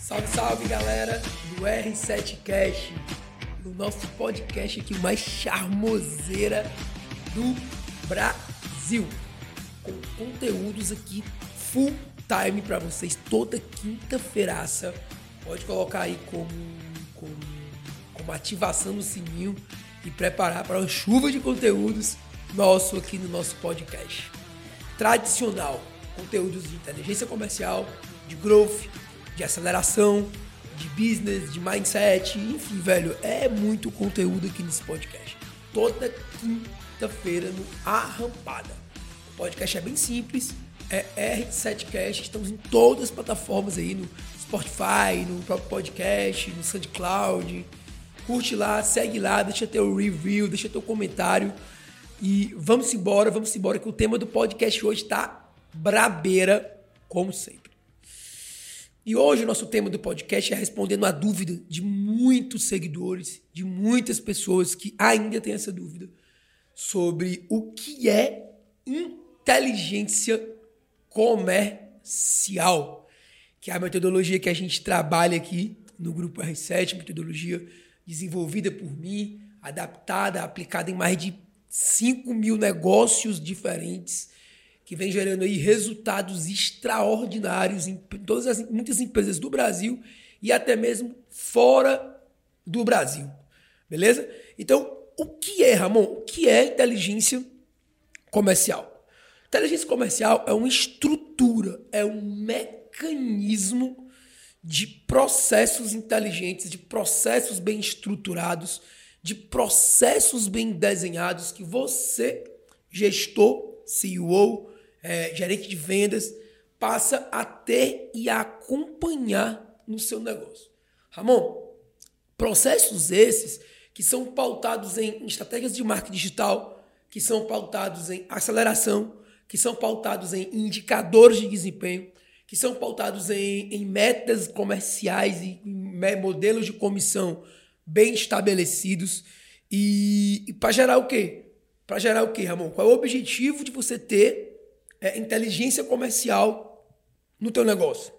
Salve, salve galera do R7 Cash, no nosso podcast aqui, mais charmoseira do Brasil, com conteúdos aqui full time para vocês toda quinta-feiraça. Pode colocar aí como, como, como ativação no sininho e preparar para uma chuva de conteúdos nosso aqui no nosso podcast. Tradicional, conteúdos de inteligência comercial, de growth, de aceleração, de business, de mindset, enfim, velho, é muito conteúdo aqui nesse podcast. Toda quinta-feira no Arrampada. O podcast é bem simples, é R7Cast, estamos em todas as plataformas aí, no Spotify, no próprio podcast, no SoundCloud. Curte lá, segue lá, deixa teu review, deixa teu comentário. E vamos embora, vamos embora, que o tema do podcast hoje tá brabeira, como sempre. E hoje o nosso tema do podcast é respondendo a dúvida de muitos seguidores, de muitas pessoas que ainda têm essa dúvida sobre o que é inteligência comercial, que é a metodologia que a gente trabalha aqui no grupo R7, metodologia desenvolvida por mim, adaptada, aplicada em mais de 5 mil negócios diferentes, que vem gerando aí resultados extraordinários em todas as muitas empresas do Brasil e até mesmo fora do Brasil. Beleza? Então, o que é, Ramon? O que é inteligência comercial? Inteligência comercial é uma estrutura, é um mecanismo de processos inteligentes, de processos bem estruturados, de processos bem desenhados que você, gestor, CEO, é, gerente de vendas, passa a ter e a acompanhar no seu negócio. Ramon, processos esses que são pautados em estratégias de marketing digital, que são pautados em aceleração, que são pautados em indicadores de desempenho, que são pautados em, em metas comerciais e modelos de comissão bem estabelecidos. E, e para gerar o quê? Para gerar o quê, Ramon? Qual é o objetivo de você ter é, inteligência comercial no teu negócio?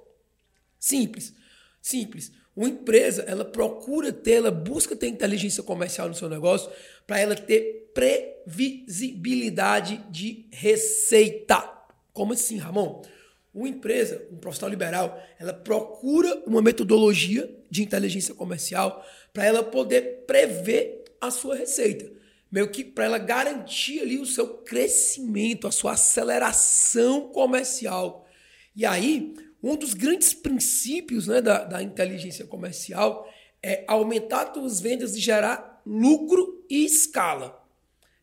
Simples. Simples. Uma empresa, ela procura ter, ela busca ter inteligência comercial no seu negócio para ela ter previsibilidade de receita. Como assim, Ramon? Uma empresa, um profissional liberal, ela procura uma metodologia de inteligência comercial para ela poder prever a sua receita. Meio que para ela garantir ali o seu crescimento, a sua aceleração comercial. E aí, um dos grandes princípios né, da, da inteligência comercial é aumentar as suas vendas e gerar lucro e escala.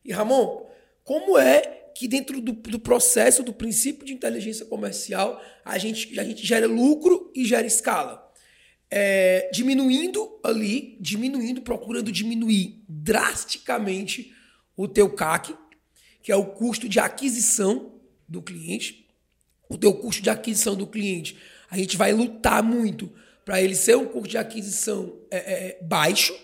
E Ramon, como é que dentro do, do, processo, do princípio de inteligência comercial, a gente, a gente gera lucro e gera escala? É, diminuindo ali, diminuindo, procurando diminuir drasticamente o teu CAC, que é o custo de aquisição do cliente, o teu custo de aquisição do cliente, a gente vai lutar muito para ele ser um custo de aquisição é, é, baixo,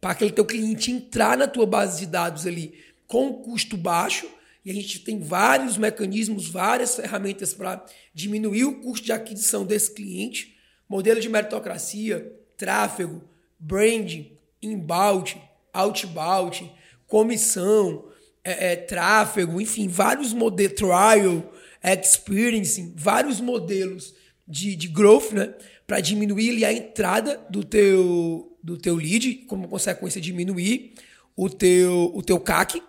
para aquele teu cliente entrar na tua base de dados ali com um custo baixo. E a gente tem vários mecanismos, várias ferramentas para diminuir o custo de aquisição desse cliente. Modelo de meritocracia, tráfego, branding, inbound, outbound, comissão, é, é, tráfego, enfim, vários modelos, trial, experiencing, vários modelos de, de growth, né? Para diminuir a entrada do teu, do teu lead, como consequência diminuir o teu, o teu CAC.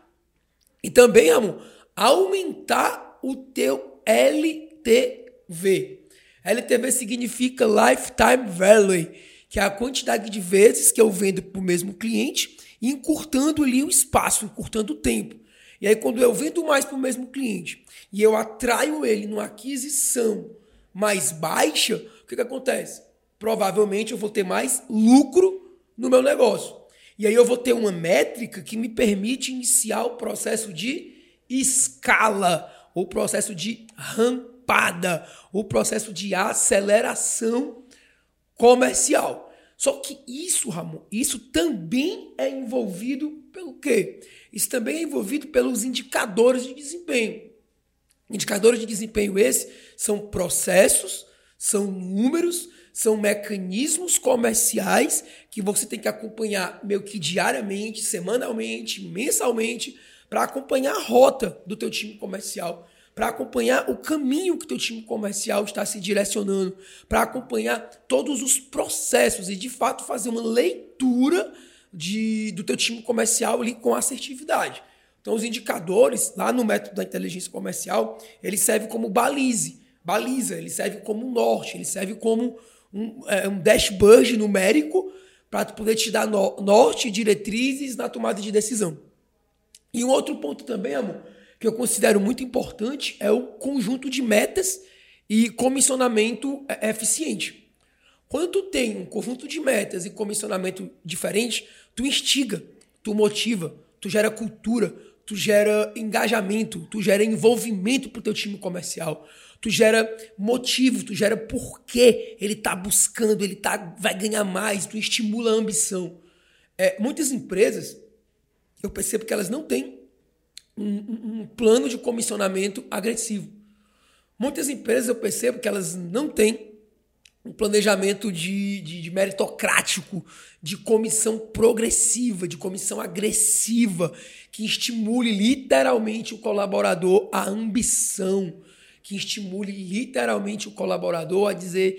E também, amor, aumentar o teu LTV. LTV significa Lifetime Value, que é a quantidade de vezes que eu vendo para o mesmo cliente, encurtando ali o espaço, encurtando o tempo. E aí, quando eu vendo mais para o mesmo cliente e eu atraio ele numa aquisição mais baixa, o que, que acontece? Provavelmente eu vou ter mais lucro no meu negócio. E aí eu vou ter uma métrica que me permite iniciar o processo de escala, o processo de rampada, o processo de aceleração comercial. Só que isso, Ramon, isso também é envolvido pelo quê? Isso também é envolvido pelos indicadores de desempenho. Indicadores de desempenho esse são processos, são números, são mecanismos comerciais que você tem que acompanhar meio que diariamente, semanalmente, mensalmente, para acompanhar a rota do teu time comercial, para acompanhar o caminho que teu time comercial está se direcionando, para acompanhar todos os processos e de fato fazer uma leitura de, do teu time comercial ali com assertividade. Então os indicadores lá no método da inteligência comercial, ele serve como balize, baliza, ele serve como norte, ele serve como um, é, um dashboard numérico para poder te dar no, norte diretrizes na tomada de decisão. E um outro ponto também, amor, que eu considero muito importante é o conjunto de metas e comissionamento é, eficiente. Quando tu tem um conjunto de metas e comissionamento diferente, tu instiga, tu motiva, tu gera cultura, tu gera engajamento, tu gera envolvimento para o teu time comercial tu gera motivo, tu gera porquê ele está buscando, ele tá, vai ganhar mais, tu estimula a ambição. É, muitas empresas, eu percebo que elas não têm um, um, um plano de comissionamento agressivo. Muitas empresas eu percebo que elas não têm um planejamento de, de, de, meritocrático, de comissão progressiva, de comissão agressiva, que estimule literalmente o colaborador à ambição, que estimule literalmente o colaborador a dizer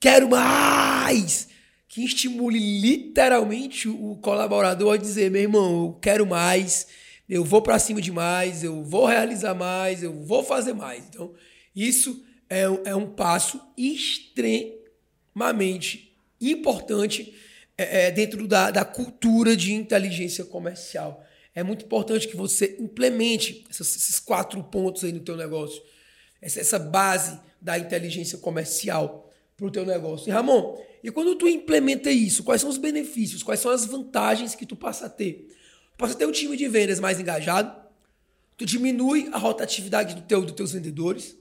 quero mais, que estimule literalmente o colaborador a dizer meu irmão, eu quero mais, eu vou para cima de mais, eu vou realizar mais, eu vou fazer mais. Então, isso é, é um passo extremamente importante é, é, dentro da, da cultura de inteligência comercial. É muito importante que você implemente esses, quatro pontos aí no teu negócio essa, base da inteligência comercial para o teu negócio. E Ramon, e quando tu implementa isso, quais são os benefícios, quais são as vantagens que tu passa a ter? Tu passa a ter um time de vendas mais engajado, tu diminui a rotatividade do teu, dos teus vendedores,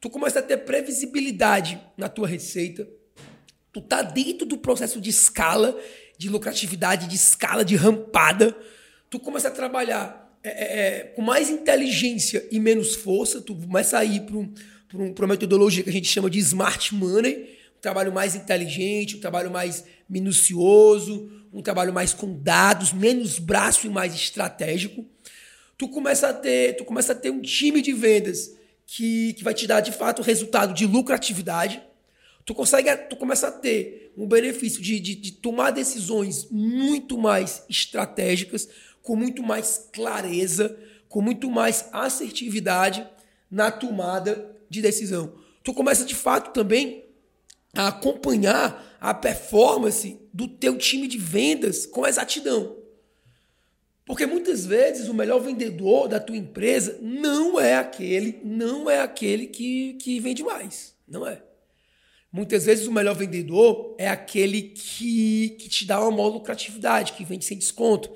tu começa a ter previsibilidade na tua receita, tu tá dentro do processo de escala, de lucratividade, de escala, de rampada, tu começa a trabalhar é, é, é, com mais inteligência e menos força, tu começa a ir para um, um, uma metodologia que a gente chama de smart money, um trabalho mais inteligente, um trabalho mais minucioso, um trabalho mais com dados, menos braço e mais estratégico. Tu começa a ter, tu começa a ter um time de vendas que, que vai te dar de fato resultado de lucratividade. Tu consegue, tu começa a ter um benefício de, de, de tomar decisões muito mais estratégicas, com muito mais clareza, com muito mais assertividade na tomada de decisão. Tu começa de fato também a acompanhar a performance do teu time de vendas com exatidão. Porque muitas vezes o melhor vendedor da tua empresa não é aquele, não é aquele que, que vende mais. Não é. Muitas vezes o melhor vendedor é aquele que, que te dá uma maior lucratividade, que vende sem desconto,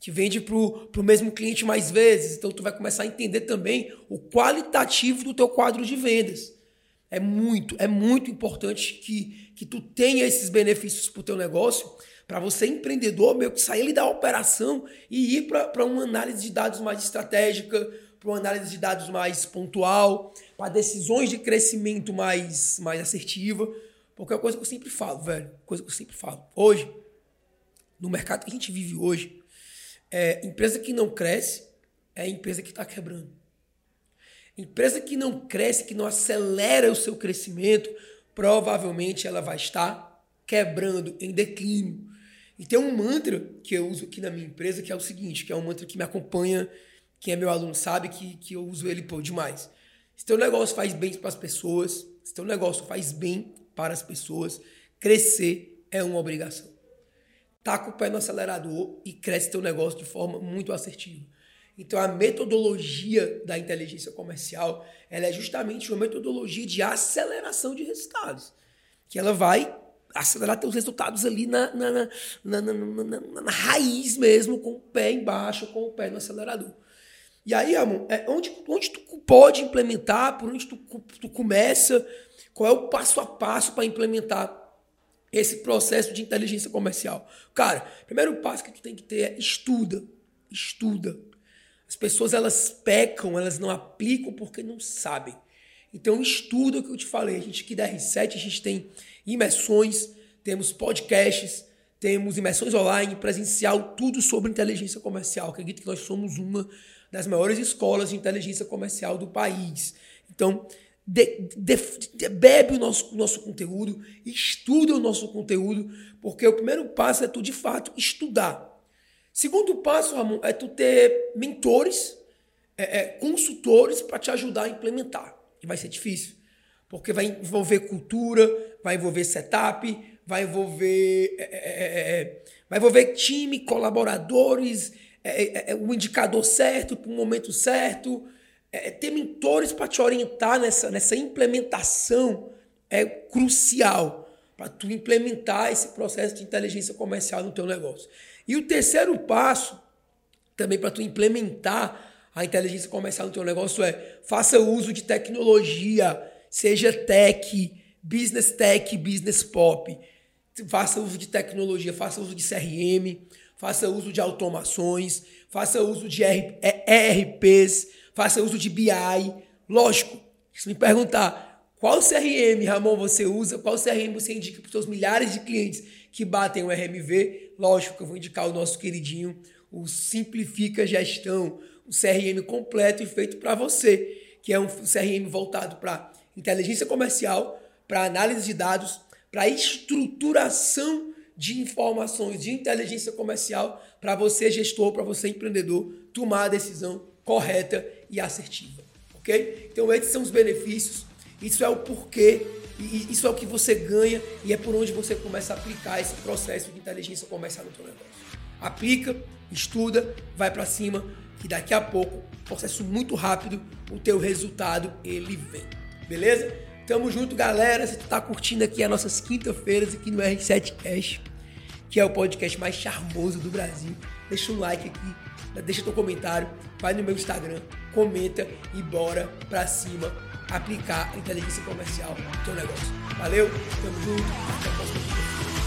que vende para o mesmo cliente mais vezes. Então, tu vai começar a entender também o qualitativo do teu quadro de vendas. É muito, é muito importante que, que tu tenha esses benefícios para o teu negócio, para você, empreendedor, meio que sair da operação e ir para uma análise de dados mais estratégica, para uma análise de dados mais pontual, para decisões de crescimento mais, mais assertiva. Porque é uma coisa que eu sempre falo, velho. Coisa que eu sempre falo. Hoje, no mercado que a gente vive hoje, é, empresa que não cresce é empresa que está quebrando. Empresa que não cresce, que não acelera o seu crescimento, provavelmente ela vai estar quebrando, em declínio. E tem um mantra que eu uso aqui na minha empresa, que é o seguinte, que é um mantra que me acompanha, quem é meu aluno sabe que, que eu uso ele pô, demais. Se teu negócio faz bem para as pessoas, se teu negócio faz bem para as pessoas, crescer é uma obrigação taca o pé no acelerador e cresce teu negócio de forma muito assertiva. Então a metodologia da inteligência comercial, ela é justamente uma metodologia de aceleração de resultados, que ela vai acelerar teus resultados ali na, na, na, na, na raiz mesmo, com o pé embaixo, com o pé no acelerador. E aí, amor, é onde, onde tu pode implementar, por onde tu, tu começa, qual é o passo a passo para implementar esse processo de inteligência comercial? Cara, primeiro passo que tu tem que ter é estuda. Estuda. As pessoas elas pecam, elas não aplicam porque não sabem. Então estuda o que eu te falei. A gente aqui da R7, a gente tem imersões, temos podcasts, temos imersões online, presencial, tudo sobre inteligência comercial. Acredito que nós somos uma das maiores escolas de inteligência comercial do país. Então, de, de, de, bebe o nosso, nosso conteúdo, estuda o nosso conteúdo, porque o primeiro passo é tu, de fato, estudar. Segundo passo, Ramon, é tu ter mentores, é, é, consultores para te ajudar a implementar. E vai ser difícil, porque vai envolver cultura, vai envolver setup, vai envolver, é, é, é, é vai envolver time, colaboradores, o indicador certo para o momento certo. Ter mentores para te orientar nessa, nessa implementação é crucial para tu implementar esse processo de inteligência comercial no teu negócio. E o terceiro passo, também para tu implementar a inteligência comercial no teu negócio é faça uso de tecnologia, seja tech, business tech, business pop. Faça uso de tecnologia, faça uso de CRM, faça uso de automações, faça uso de ERPs, faça uso de BI. Lógico, se me perguntar qual CRM, Ramon, você usa, qual CRM você indica para os seus milhares de clientes que batem o RMV, Lógico que eu vou indicar o nosso queridinho, o Simplifica Gestão, o CRM completo e feito para você, que é um CRM voltado para inteligência comercial, para análise de dados, para estruturação de informações de inteligência comercial para você gestor, para você empreendedor tomar a decisão correta e assertiva, ok? Então esses são os benefícios, isso é o porquê e isso é o que você ganha e é por onde você começa a aplicar esse processo de inteligência comercial no seu negócio. Aplica, estuda, vai para cima, que daqui a pouco, processo muito rápido, o teu resultado ele vem. Beleza? Tamo junto, galera. Se tu tá curtindo aqui as nossas quinta-feiras aqui no R7 Cash, que é o podcast mais charmoso do Brasil, deixa um like aqui, deixa teu comentário, vai no meu Instagram, comenta e bora pra cima aplicar a inteligência comercial no teu negócio. Valeu, tamo junto, até a próxima.